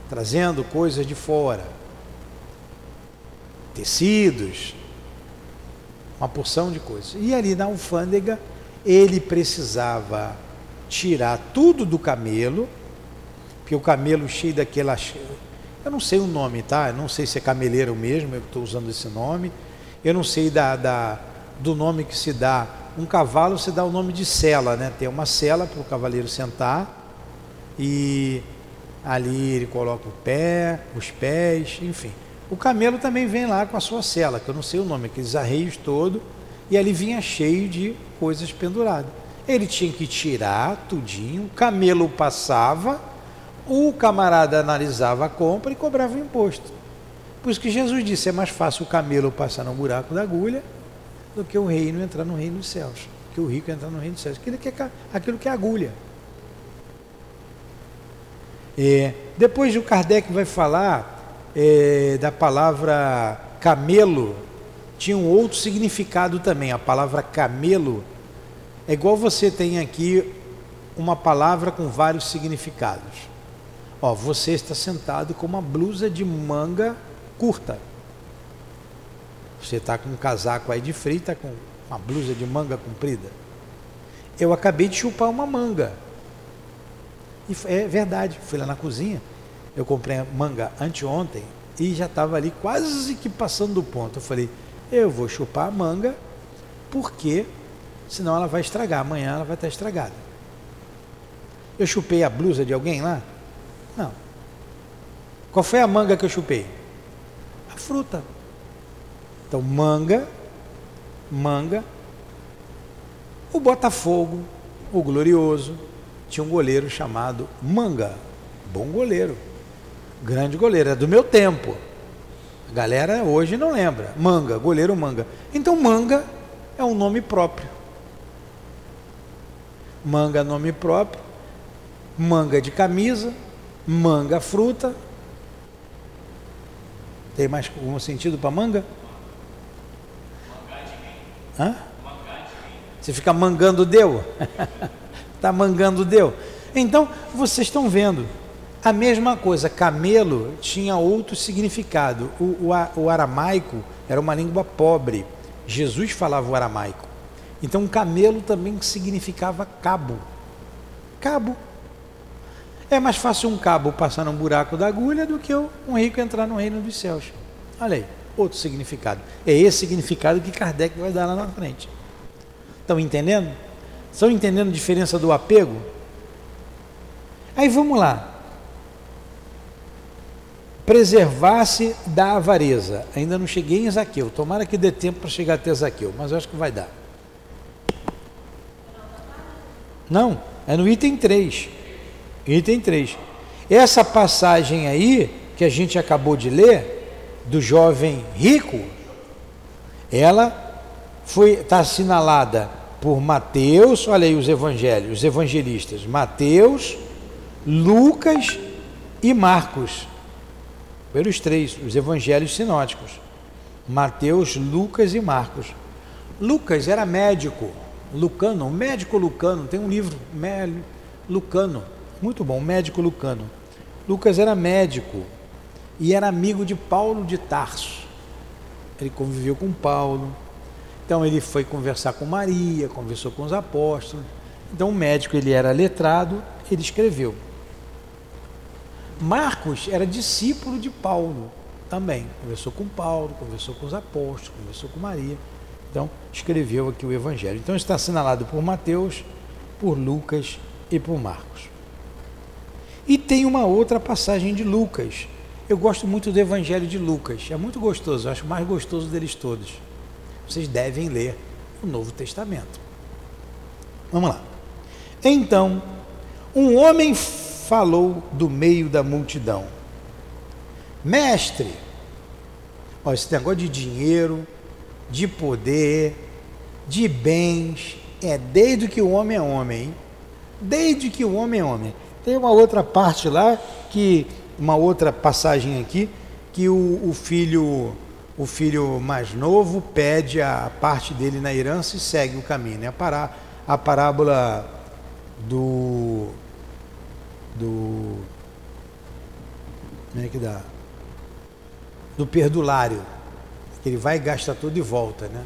trazendo coisas de fora, tecidos, uma porção de coisas. E ali na alfândega, ele precisava tirar tudo do camelo, porque o camelo cheio daquela eu não sei o nome, tá? Eu não sei se é cameleiro mesmo, eu estou usando esse nome. Eu não sei da, da, do nome que se dá. Um cavalo se dá o nome de cela, né? Tem uma cela para o cavaleiro sentar e ali ele coloca o pé, os pés, enfim. O camelo também vem lá com a sua cela, que eu não sei o nome, aqueles arreios todo, e ali vinha cheio de coisas penduradas. Ele tinha que tirar tudinho, o camelo passava o camarada analisava a compra e cobrava o imposto. Por isso que Jesus disse: é mais fácil o camelo passar no buraco da agulha do que o reino entrar no reino dos céus. Que o rico entrar no reino dos céus. Aquilo que é, aquilo que é agulha. É, depois o Kardec vai falar é, da palavra camelo, tinha um outro significado também. A palavra camelo é igual você tem aqui uma palavra com vários significados. Ó, você está sentado com uma blusa de manga curta. Você está com um casaco aí de frio, está com uma blusa de manga comprida. Eu acabei de chupar uma manga. E é verdade, fui lá na cozinha, eu comprei a manga anteontem e já estava ali quase que passando do ponto. Eu falei, eu vou chupar a manga, porque senão ela vai estragar. Amanhã ela vai estar estragada. Eu chupei a blusa de alguém lá? Não. Qual foi a manga que eu chupei? A fruta. Então, manga, manga. O Botafogo, o glorioso, tinha um goleiro chamado Manga. Bom goleiro. Grande goleiro. É do meu tempo. A galera hoje não lembra. Manga, goleiro Manga. Então, Manga é um nome próprio. Manga, nome próprio. Manga de camisa. Manga, fruta. Tem mais algum sentido para manga? Hã? Você fica mangando deu? Está mangando deu? Então, vocês estão vendo. A mesma coisa, camelo tinha outro significado. O, o, o aramaico era uma língua pobre. Jesus falava o aramaico. Então, camelo também significava cabo. Cabo. É mais fácil um cabo passar num buraco da agulha do que um rico entrar no reino dos céus. Olha aí, outro significado. É esse significado que Kardec vai dar lá na frente. Estão entendendo? Estão entendendo a diferença do apego? Aí vamos lá. Preservar-se da avareza. Ainda não cheguei em Zaqueu. Tomara que dê tempo para chegar até Zaqueu, mas eu acho que vai dar. Não, é no item 3. Item 3. Essa passagem aí, que a gente acabou de ler, do jovem rico, ela foi está assinalada por Mateus, olha aí os evangelhos, os evangelistas, Mateus, Lucas e Marcos. Pelos três, os evangelhos sinóticos. Mateus, Lucas e Marcos. Lucas era médico, Lucano, médico Lucano, tem um livro, Lucano, muito bom, médico Lucano. Lucas era médico e era amigo de Paulo de Tarso. Ele conviveu com Paulo. Então ele foi conversar com Maria, conversou com os apóstolos. Então o médico ele era letrado, ele escreveu. Marcos era discípulo de Paulo também. Conversou com Paulo, conversou com os apóstolos, conversou com Maria. Então escreveu aqui o Evangelho. Então está assinalado por Mateus, por Lucas e por Marcos. E tem uma outra passagem de Lucas. Eu gosto muito do Evangelho de Lucas. É muito gostoso, eu acho o mais gostoso deles todos. Vocês devem ler o Novo Testamento. Vamos lá. Então, um homem falou do meio da multidão: Mestre, ó, esse negócio de dinheiro, de poder, de bens, é desde que o homem é homem, hein? desde que o homem é homem. Tem uma outra parte lá que uma outra passagem aqui que o, o filho o filho mais novo pede a parte dele na herança e segue o caminho. É a, pará, a parábola do do como é que dá? Do perdulário, ele vai e gasta tudo e volta, né?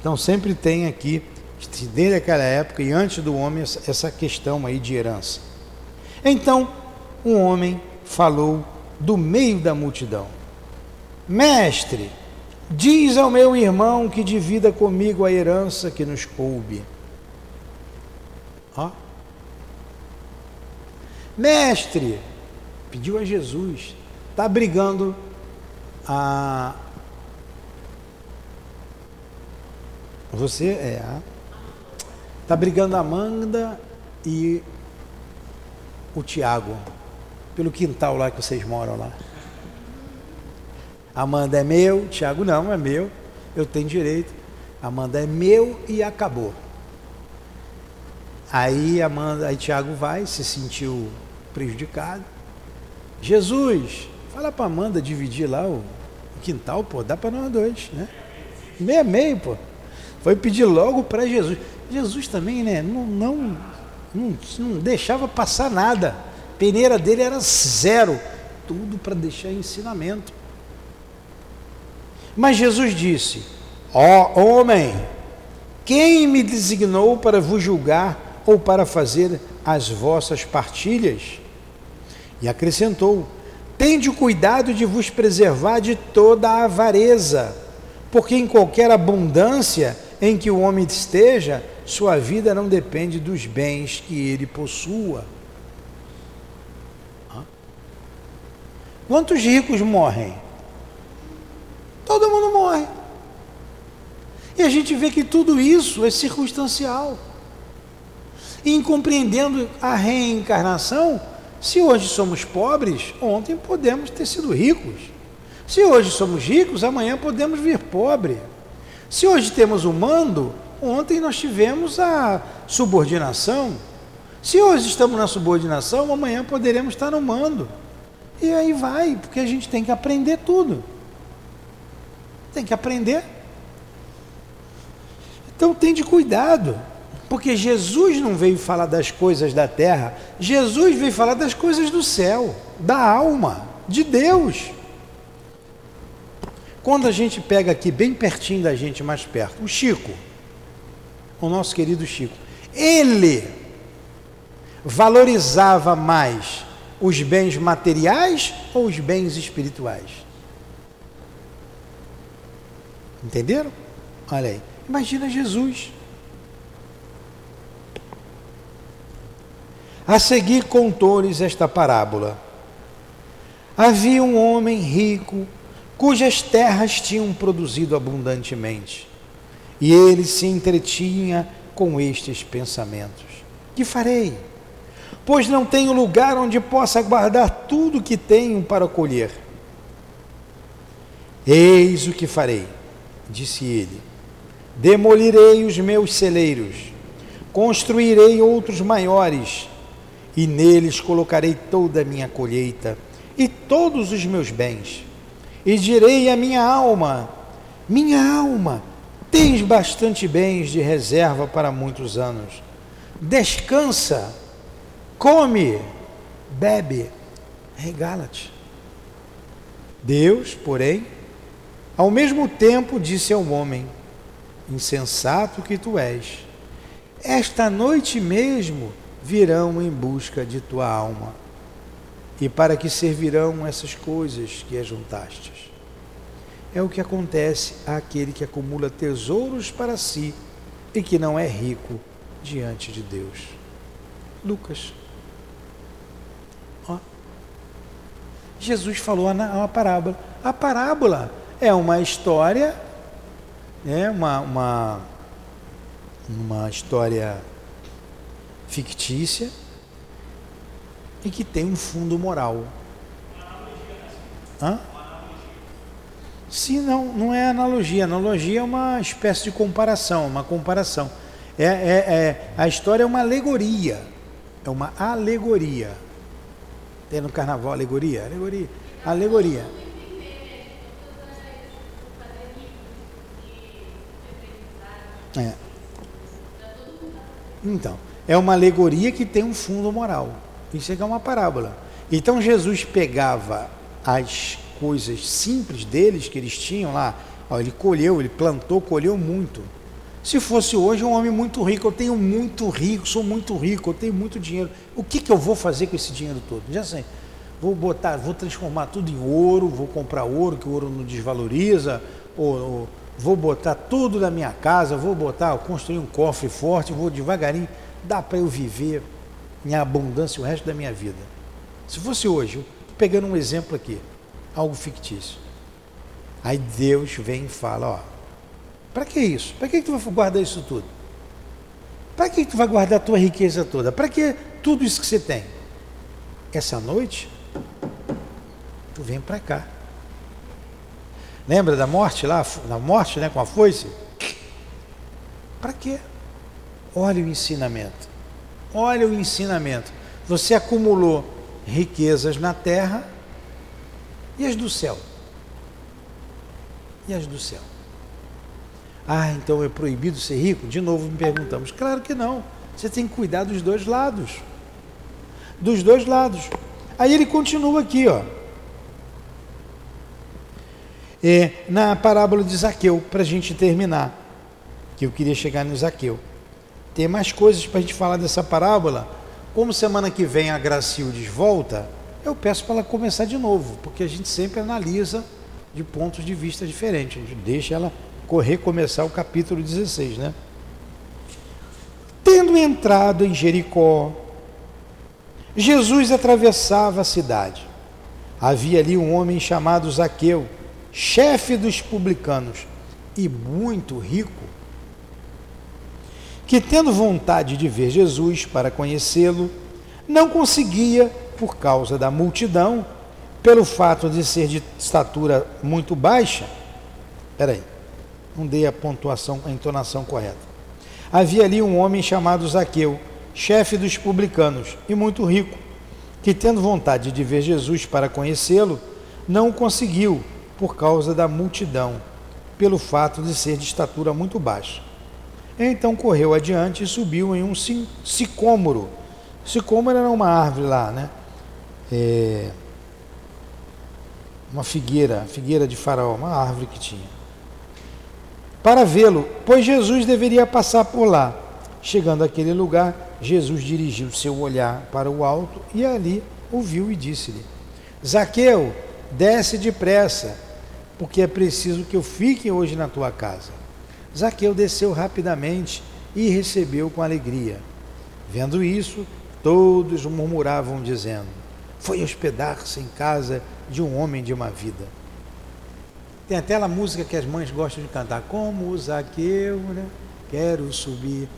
Então sempre tem aqui desde aquela época e antes do homem essa questão aí de herança. Então, um homem falou do meio da multidão: Mestre, diz ao meu irmão que divida comigo a herança que nos coube. Ó. Mestre, pediu a Jesus, está brigando a. Você é. Está brigando a Amanda e o Tiago, pelo quintal lá que vocês moram lá. Amanda é meu, Tiago não, é meu, eu tenho direito. Amanda é meu e acabou. Aí Amanda, aí Tiago vai, se sentiu prejudicado. Jesus, fala para Amanda dividir lá o, quintal, pô, dá para nós dois, né? Meio a meio, pô. Foi pedir logo para Jesus. Jesus também, né? Não, não não, não deixava passar nada. Peneira dele era zero. Tudo para deixar ensinamento. Mas Jesus disse: Ó oh, homem, quem me designou para vos julgar ou para fazer as vossas partilhas? E acrescentou: Tende cuidado de vos preservar de toda a avareza, Porque em qualquer abundância em que o homem esteja, sua vida não depende dos bens que ele possua. Quantos ricos morrem? Todo mundo morre. E a gente vê que tudo isso é circunstancial. E compreendendo a reencarnação, se hoje somos pobres, ontem podemos ter sido ricos. Se hoje somos ricos, amanhã podemos vir pobre. Se hoje temos o mando, ontem nós tivemos a subordinação. Se hoje estamos na subordinação, amanhã poderemos estar no mando. E aí vai, porque a gente tem que aprender tudo. Tem que aprender. Então tem de cuidado, porque Jesus não veio falar das coisas da terra, Jesus veio falar das coisas do céu, da alma, de Deus. Quando a gente pega aqui bem pertinho da gente, mais perto, o Chico, o nosso querido Chico, ele valorizava mais os bens materiais ou os bens espirituais? Entenderam? Olha aí. Imagina Jesus. A seguir contou-lhes esta parábola. Havia um homem rico, cujas terras tinham produzido abundantemente, e ele se entretinha com estes pensamentos: Que farei? Pois não tenho lugar onde possa guardar tudo que tenho para colher. Eis o que farei, disse ele Demolirei os meus celeiros, construirei outros maiores, e neles colocarei toda a minha colheita e todos os meus bens. E direi à minha alma: Minha alma, tens bastante bens de reserva para muitos anos. Descansa, come, bebe, regala-te. Deus, porém, ao mesmo tempo disse ao homem: insensato que tu és. Esta noite mesmo virão em busca de tua alma. E para que servirão essas coisas que ajuntastes? É o que acontece àquele que acumula tesouros para si e que não é rico diante de Deus. Lucas. Ó. Jesus falou uma parábola. A parábola é uma história é uma, uma, uma história fictícia e que tem um fundo moral. Hã? Sim, não, não é analogia. Analogia é uma espécie de comparação, uma comparação. É, é, é, a história é uma alegoria. É uma alegoria. Tem no carnaval alegoria? Alegoria. Alegoria. É. Então, é uma alegoria que tem um fundo moral. Isso é uma parábola. Então Jesus pegava as coisas simples deles que eles tinham lá, ó, ele colheu, ele plantou, colheu muito. Se fosse hoje um homem muito rico, eu tenho muito rico, sou muito rico, eu tenho muito dinheiro. O que, que eu vou fazer com esse dinheiro todo? Já sei. Vou botar, vou transformar tudo em ouro, vou comprar ouro, que o ouro não desvaloriza, ou, ou vou botar tudo na minha casa, vou botar, construir um cofre forte, vou devagarinho, dá para eu viver em abundância o resto da minha vida. Se fosse hoje, pegando um exemplo aqui, algo fictício. Aí Deus vem e fala, ó, para que isso? Para que tu vai guardar isso tudo? Para que tu vai guardar a tua riqueza toda? Para que tudo isso que você tem? Essa noite, tu vem para cá. Lembra da morte lá, da morte, né, com a foice? Para quê? Olha o ensinamento. Olha o ensinamento. Você acumulou riquezas na terra e as do céu. E as do céu. Ah, então é proibido ser rico? De novo me perguntamos. Claro que não. Você tem que cuidar dos dois lados. Dos dois lados. Aí ele continua aqui, ó é, na parábola de Zaqueu, para a gente terminar, que eu queria chegar no Zaqueu. Tem mais coisas para a gente falar dessa parábola. Como semana que vem a Gracildes volta, eu peço para ela começar de novo, porque a gente sempre analisa de pontos de vista diferentes. A gente deixa ela correr, começar o capítulo 16, né? Tendo entrado em Jericó, Jesus atravessava a cidade. Havia ali um homem chamado Zaqueu, chefe dos publicanos e muito rico, que, tendo vontade de ver Jesus para conhecê-lo, não conseguia por causa da multidão, pelo fato de ser de estatura muito baixa. Peraí, não dei a pontuação, a entonação correta. Havia ali um homem chamado Zaqueu, chefe dos publicanos e muito rico, que, tendo vontade de ver Jesus para conhecê-lo, não conseguiu por causa da multidão, pelo fato de ser de estatura muito baixa. Então correu adiante e subiu em um sicômoro. Sicômoro era uma árvore lá, né? É, uma figueira, figueira de faraó, uma árvore que tinha. Para vê-lo, pois Jesus deveria passar por lá. Chegando àquele lugar, Jesus dirigiu seu olhar para o alto e ali o viu e disse-lhe: Zaqueu, desce depressa, porque é preciso que eu fique hoje na tua casa. Zaqueu desceu rapidamente e recebeu com alegria. Vendo isso, todos murmuravam, dizendo: Foi hospedar-se em casa de um homem de uma vida. Tem até aquela música que as mães gostam de cantar, como o Zaqueu, né? Quero subir.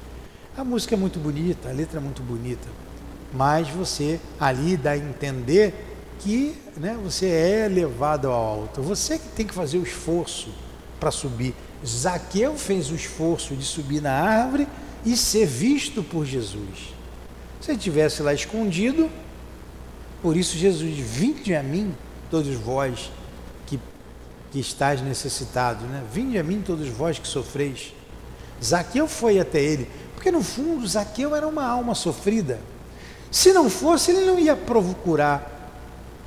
A música é muito bonita, a letra é muito bonita, mas você ali dá a entender que né, você é levado ao alto. Você que tem que fazer o esforço para subir. Zaqueu fez o esforço de subir na árvore e ser visto por Jesus. Se ele tivesse lá escondido, por isso Jesus, vinde a mim, todos vós que, que estáis necessitados, né? vinde a mim todos vós que sofreis. Zaqueu foi até ele, porque no fundo Zaqueu era uma alma sofrida. Se não fosse, ele não ia procurar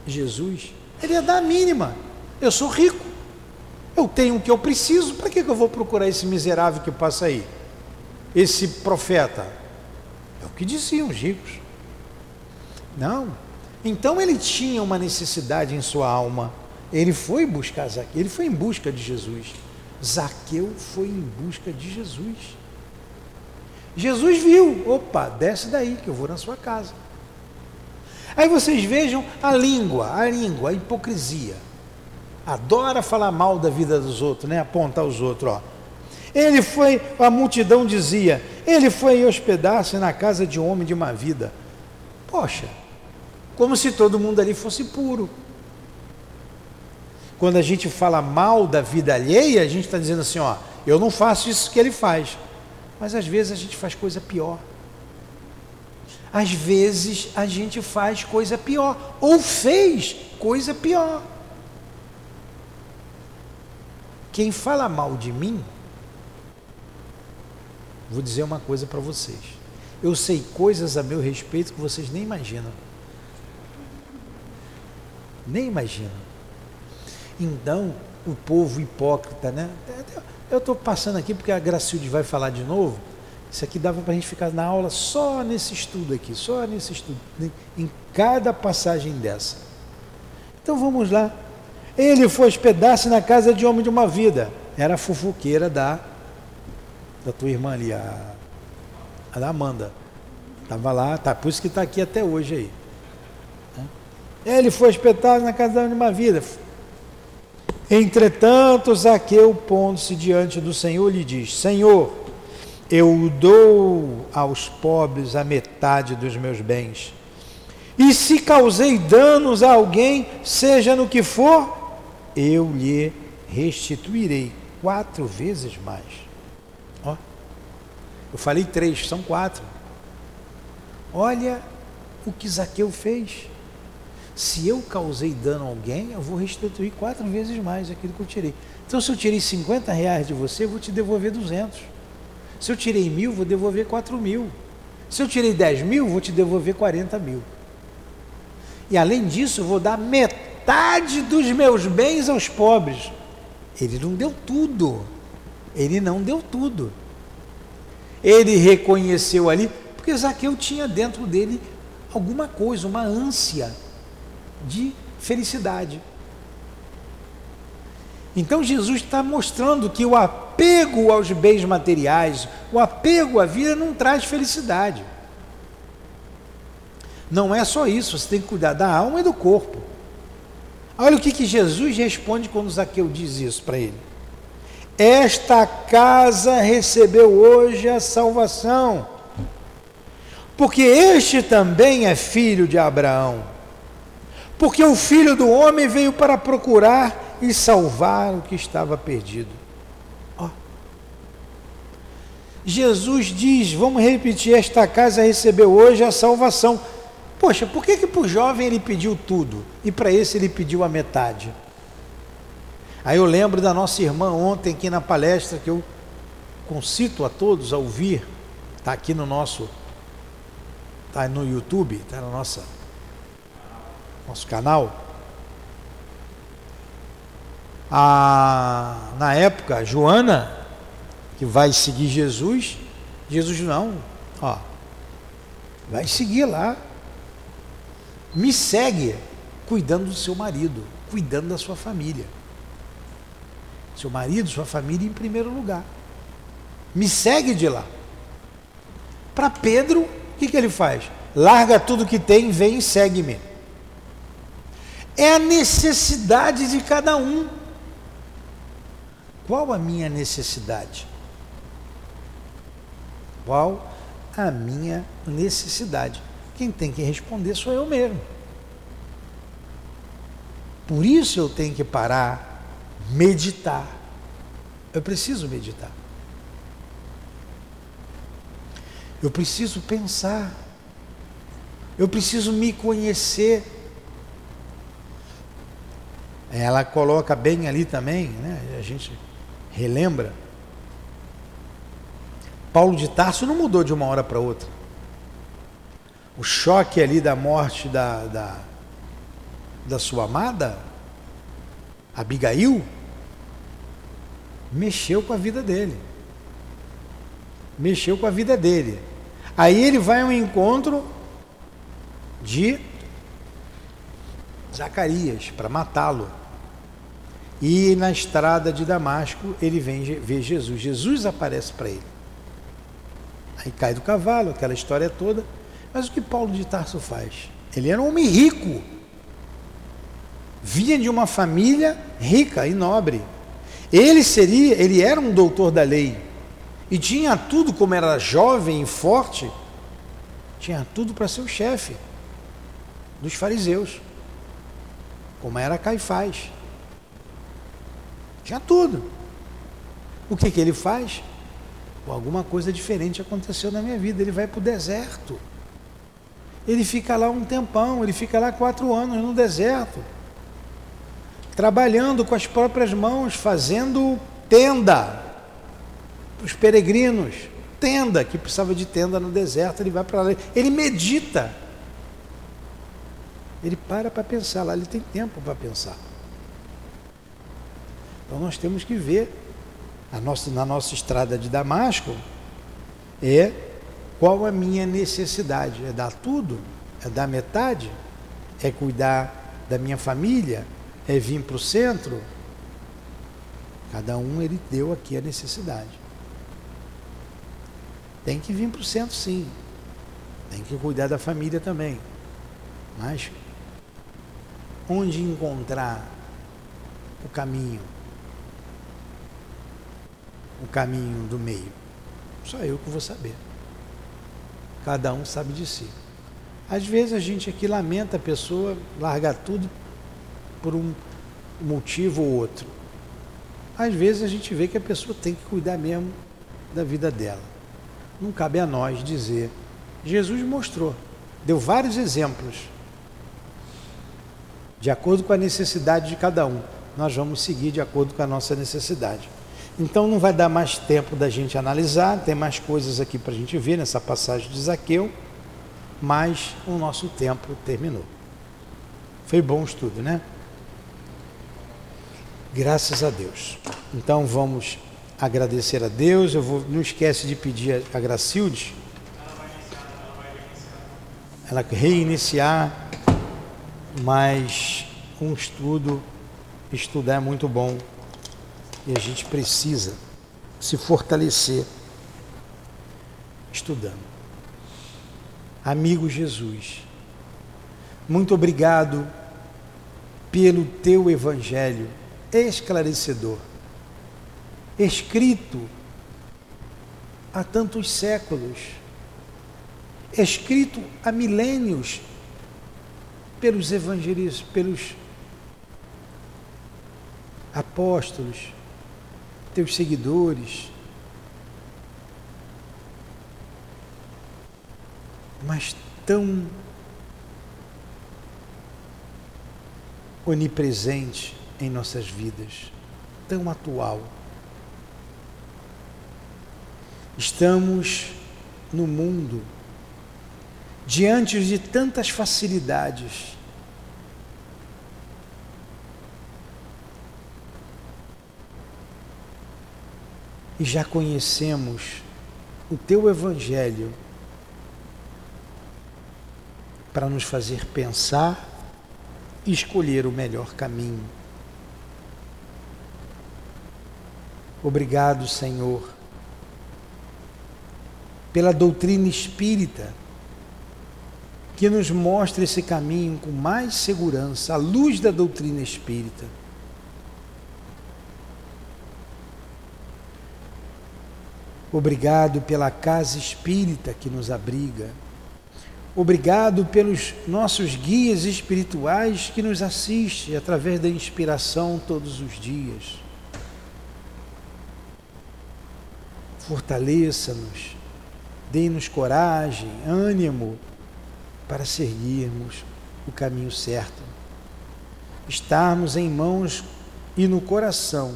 Jesus. Ele ia dar a mínima. Eu sou rico. Eu tenho o que eu preciso. Para que eu vou procurar esse miserável que passa aí? Esse profeta. É o que diziam os ricos. Não. Então ele tinha uma necessidade em sua alma. Ele foi buscar Zaqueu. Ele foi em busca de Jesus. Zaqueu foi em busca de Jesus. Jesus viu, opa, desce daí que eu vou na sua casa. Aí vocês vejam a língua, a língua, a hipocrisia. Adora falar mal da vida dos outros, né? Apontar os outros, ó. Ele foi, a multidão dizia, ele foi hospedar-se na casa de um homem de uma vida. Poxa, como se todo mundo ali fosse puro. Quando a gente fala mal da vida alheia, a gente está dizendo assim, ó, eu não faço isso que ele faz. Mas às vezes a gente faz coisa pior. Às vezes a gente faz coisa pior, ou fez coisa pior. Quem fala mal de mim, vou dizer uma coisa para vocês. Eu sei coisas a meu respeito que vocês nem imaginam. Nem imaginam. Então, o povo hipócrita, né? Eu estou passando aqui porque a Gracilde vai falar de novo. Isso aqui dava para a gente ficar na aula só nesse estudo aqui, só nesse estudo, em cada passagem dessa. Então vamos lá. Ele foi hospedar-se na casa de homem de uma vida. Era a fofoqueira da, da tua irmã ali, a, a da Amanda. Estava lá, tá, por isso que está aqui até hoje aí. Ele foi hospedado na casa de uma vida. Entretanto, Zaqueu, pondo-se diante do Senhor, lhe diz: Senhor, eu dou aos pobres a metade dos meus bens. E se causei danos a alguém, seja no que for, eu lhe restituirei quatro vezes mais. Ó, eu falei três, são quatro. Olha o que Zaqueu fez. Se eu causei dano a alguém, eu vou restituir quatro vezes mais aquilo que eu tirei. Então, se eu tirei 50 reais de você, eu vou te devolver 200. Se eu tirei mil, vou devolver 4 mil. Se eu tirei 10 mil, vou te devolver 40 mil. E além disso, eu vou dar metade dos meus bens aos pobres. Ele não deu tudo. Ele não deu tudo. Ele reconheceu ali, porque Zaqueu tinha dentro dele alguma coisa, uma ânsia de felicidade. Então Jesus está mostrando que o apego aos bens materiais, o apego à vida não traz felicidade. Não é só isso, você tem que cuidar da alma e do corpo. Olha o que, que Jesus responde quando Zaqueu diz isso para ele. Esta casa recebeu hoje a salvação, porque este também é filho de Abraão. Porque o filho do homem veio para procurar e salvar o que estava perdido. Jesus diz: vamos repetir, esta casa recebeu hoje a salvação. Poxa, por que, que para o jovem ele pediu tudo e para esse ele pediu a metade? Aí eu lembro da nossa irmã ontem aqui na palestra que eu concito a todos a ouvir, está aqui no nosso, está no YouTube, está no nossa, nosso canal. A, na época, Joana, que vai seguir Jesus, Jesus não, ó, vai seguir lá, me segue cuidando do seu marido, cuidando da sua família seu marido, sua família em primeiro lugar. Me segue de lá. Para Pedro, o que, que ele faz? Larga tudo que tem, vem e segue-me. É a necessidade de cada um. Qual a minha necessidade? Qual a minha necessidade? Quem tem que responder sou eu mesmo. Por isso eu tenho que parar meditar. Eu preciso meditar. Eu preciso pensar. Eu preciso me conhecer. Ela coloca bem ali também, né? A gente relembra. Paulo de Tarso não mudou de uma hora para outra. O choque ali da morte da, da, da sua amada, Abigail, mexeu com a vida dele. Mexeu com a vida dele. Aí ele vai ao encontro de Zacarias para matá-lo. E na estrada de Damasco ele vem ver Jesus. Jesus aparece para ele. Aí cai do cavalo, aquela história toda. Mas o que Paulo de Tarso faz? Ele era um homem rico. Vinha de uma família rica e nobre. Ele seria, ele era um doutor da lei e tinha tudo, como era jovem e forte, tinha tudo para ser o chefe dos fariseus, como era Caifás. Tinha tudo. O que, que ele faz? alguma coisa diferente aconteceu na minha vida. Ele vai para o deserto. Ele fica lá um tempão, ele fica lá quatro anos no deserto trabalhando com as próprias mãos, fazendo tenda para os peregrinos. Tenda, que precisava de tenda no deserto, ele vai para lá. Ele medita. Ele para para pensar lá, ele tem tempo para pensar. Então nós temos que ver nossa, na nossa estrada de Damasco é qual a minha necessidade? É dar tudo? É dar metade? É cuidar da minha família? é vir para o centro, cada um ele deu aqui a necessidade. Tem que vir para o centro sim. Tem que cuidar da família também. Mas onde encontrar o caminho? O caminho do meio? Só eu que vou saber. Cada um sabe de si. Às vezes a gente aqui lamenta a pessoa largar tudo por um motivo ou outro. Às vezes a gente vê que a pessoa tem que cuidar mesmo da vida dela. Não cabe a nós dizer. Jesus mostrou, deu vários exemplos. De acordo com a necessidade de cada um, nós vamos seguir de acordo com a nossa necessidade. Então não vai dar mais tempo da gente analisar, tem mais coisas aqui para a gente ver nessa passagem de Zaqueu, mas o nosso tempo terminou. Foi bom estudo, né? Graças a Deus. Então vamos agradecer a Deus. Eu vou, não esquece de pedir a Gracilde. Ela reiniciar mais um estudo. Estudar é muito bom E a gente precisa se fortalecer estudando. Amigo Jesus, muito obrigado pelo teu evangelho esclarecedor, escrito há tantos séculos, escrito há milênios pelos evangelistas, pelos apóstolos, teus seguidores, mas tão onipresente em nossas vidas, tão atual. Estamos no mundo diante de tantas facilidades. E já conhecemos o teu Evangelho para nos fazer pensar e escolher o melhor caminho. Obrigado, Senhor, pela doutrina espírita que nos mostra esse caminho com mais segurança, à luz da doutrina espírita. Obrigado pela casa espírita que nos abriga. Obrigado pelos nossos guias espirituais que nos assistem através da inspiração todos os dias. Fortaleça-nos, dê-nos coragem, ânimo para seguirmos o caminho certo. Estarmos em mãos e no coração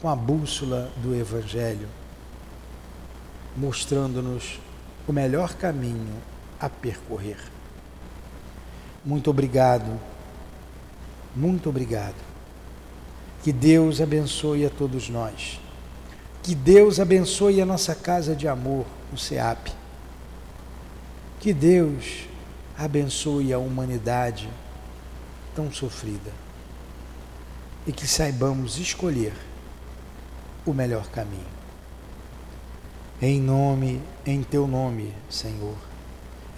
com a bússola do Evangelho, mostrando-nos o melhor caminho a percorrer. Muito obrigado, muito obrigado. Que Deus abençoe a todos nós. Que Deus abençoe a nossa casa de amor, o SEAP que Deus abençoe a humanidade tão sofrida e que saibamos escolher o melhor caminho. Em nome, em teu nome, Senhor.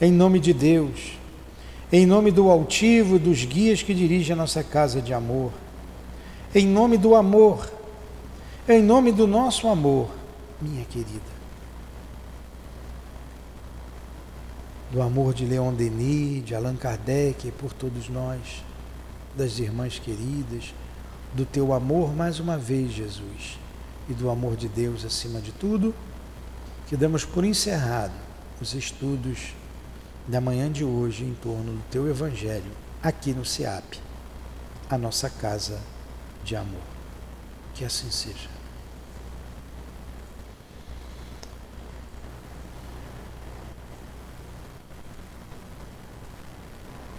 Em nome de Deus. Em nome do altivo dos guias que dirigem a nossa casa de amor. Em nome do amor. Em nome do nosso amor, minha querida. do amor de Leon Denis, de Allan Kardec, por todos nós, das irmãs queridas, do teu amor mais uma vez, Jesus, e do amor de Deus acima de tudo, que damos por encerrado os estudos da manhã de hoje em torno do teu Evangelho, aqui no SEAP, a nossa casa de amor. Que assim seja.